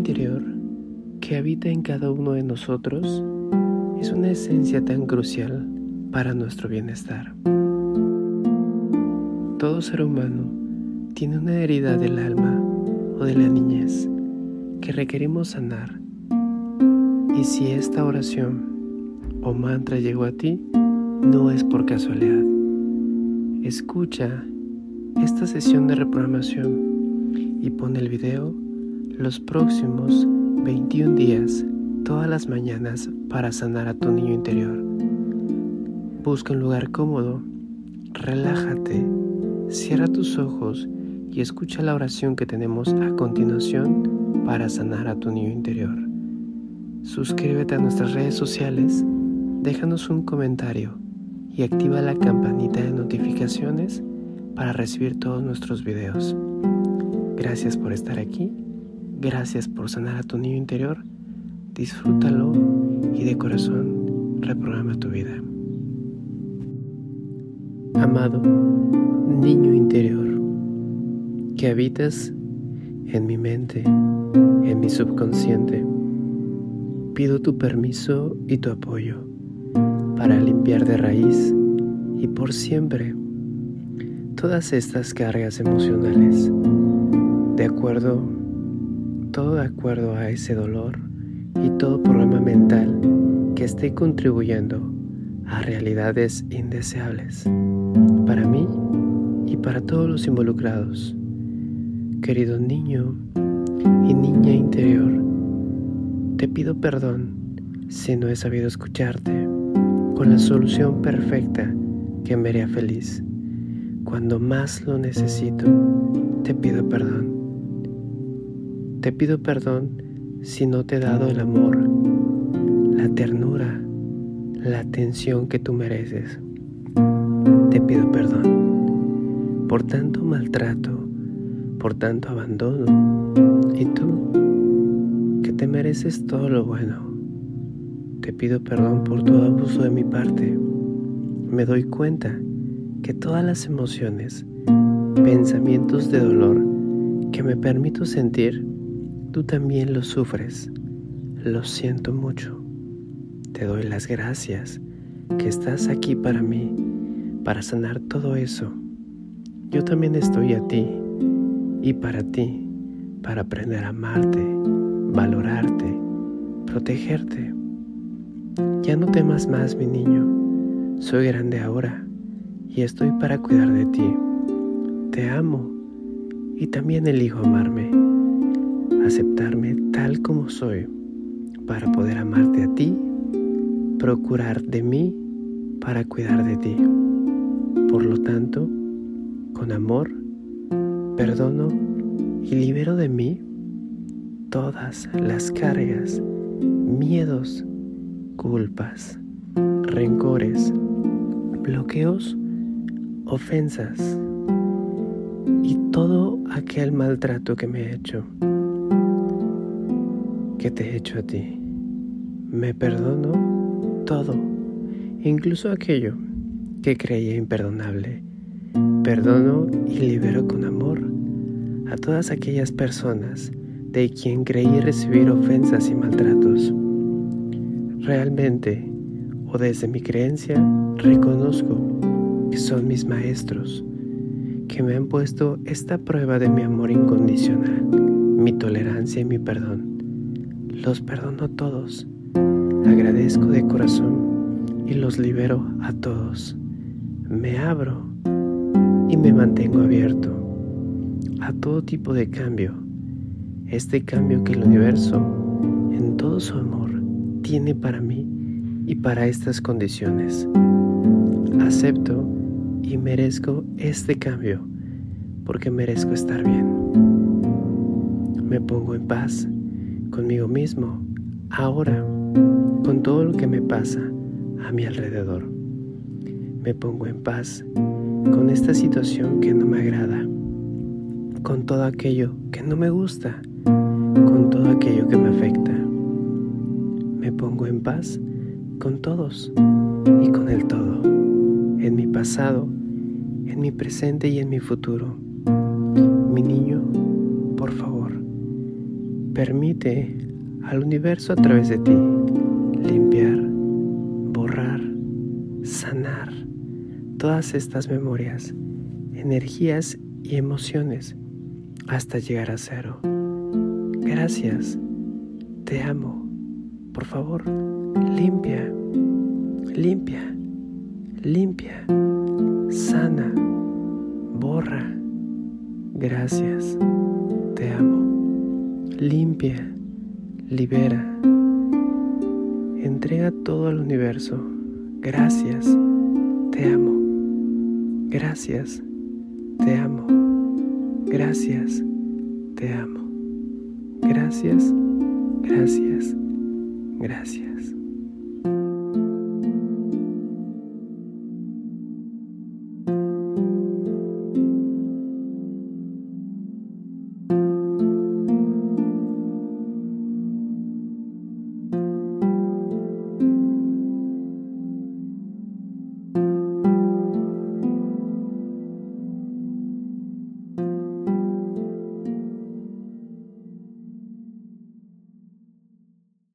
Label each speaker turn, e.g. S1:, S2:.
S1: Interior que habita en cada uno de nosotros es una esencia tan crucial para nuestro bienestar. Todo ser humano tiene una herida del alma o de la niñez que requerimos sanar. Y si esta oración o mantra llegó a ti, no es por casualidad. Escucha esta sesión de reprogramación y pon el video los próximos 21 días todas las mañanas para sanar a tu niño interior. Busca un lugar cómodo, relájate, cierra tus ojos y escucha la oración que tenemos a continuación para sanar a tu niño interior. Suscríbete a nuestras redes sociales, déjanos un comentario y activa la campanita de notificaciones para recibir todos nuestros videos. Gracias por estar aquí, gracias por sanar a tu niño interior, disfrútalo y de corazón reprograma tu vida. Amado niño interior, que habitas en mi mente, en mi subconsciente, pido tu permiso y tu apoyo para limpiar de raíz y por siempre todas estas cargas emocionales, de acuerdo, todo de acuerdo a ese dolor y todo problema mental que esté contribuyendo a realidades indeseables para mí y para todos los involucrados. Querido niño y niña interior, te pido perdón si no he sabido escucharte con la solución perfecta que me haría feliz. Cuando más lo necesito, te pido perdón. Te pido perdón si no te he dado el amor, la ternura, la atención que tú mereces. Te pido perdón por tanto maltrato, por tanto abandono. Y tú, que te mereces todo lo bueno. Te pido perdón por todo abuso de mi parte. Me doy cuenta que todas las emociones, pensamientos de dolor que me permito sentir, tú también los sufres. Lo siento mucho. Te doy las gracias que estás aquí para mí, para sanar todo eso. Yo también estoy a ti y para ti, para aprender a amarte, valorarte, protegerte. Ya no temas más, mi niño. Soy grande ahora y estoy para cuidar de ti. Te amo y también elijo amarme, aceptarme tal como soy para poder amarte a ti, procurar de mí para cuidar de ti. Por lo tanto, con amor, perdono y libero de mí todas las cargas, miedos, culpas, rencores, bloqueos ofensas y todo aquel maltrato que me he hecho, que te he hecho a ti. Me perdono todo, incluso aquello que creía imperdonable. Perdono y libero con amor a todas aquellas personas de quien creí recibir ofensas y maltratos. Realmente, o desde mi creencia, reconozco que son mis maestros, que me han puesto esta prueba de mi amor incondicional, mi tolerancia y mi perdón. Los perdono a todos, agradezco de corazón y los libero a todos. Me abro y me mantengo abierto a todo tipo de cambio, este cambio que el universo, en todo su amor, tiene para mí y para estas condiciones. Acepto y merezco este cambio porque merezco estar bien. Me pongo en paz conmigo mismo, ahora, con todo lo que me pasa a mi alrededor. Me pongo en paz con esta situación que no me agrada, con todo aquello que no me gusta, con todo aquello que me afecta. Me pongo en paz con todos y con el todo, en mi pasado en mi presente y en mi futuro. Mi niño, Permite al universo a través de ti limpiar, borrar, sanar todas estas memorias, energías y emociones hasta llegar a cero. Gracias, te amo. Por favor, limpia, limpia, limpia, sana, borra. Gracias, te amo. Limpia, libera. Entrega todo al universo. Gracias, te amo. Gracias, te amo. Gracias, te amo. Gracias, gracias, gracias.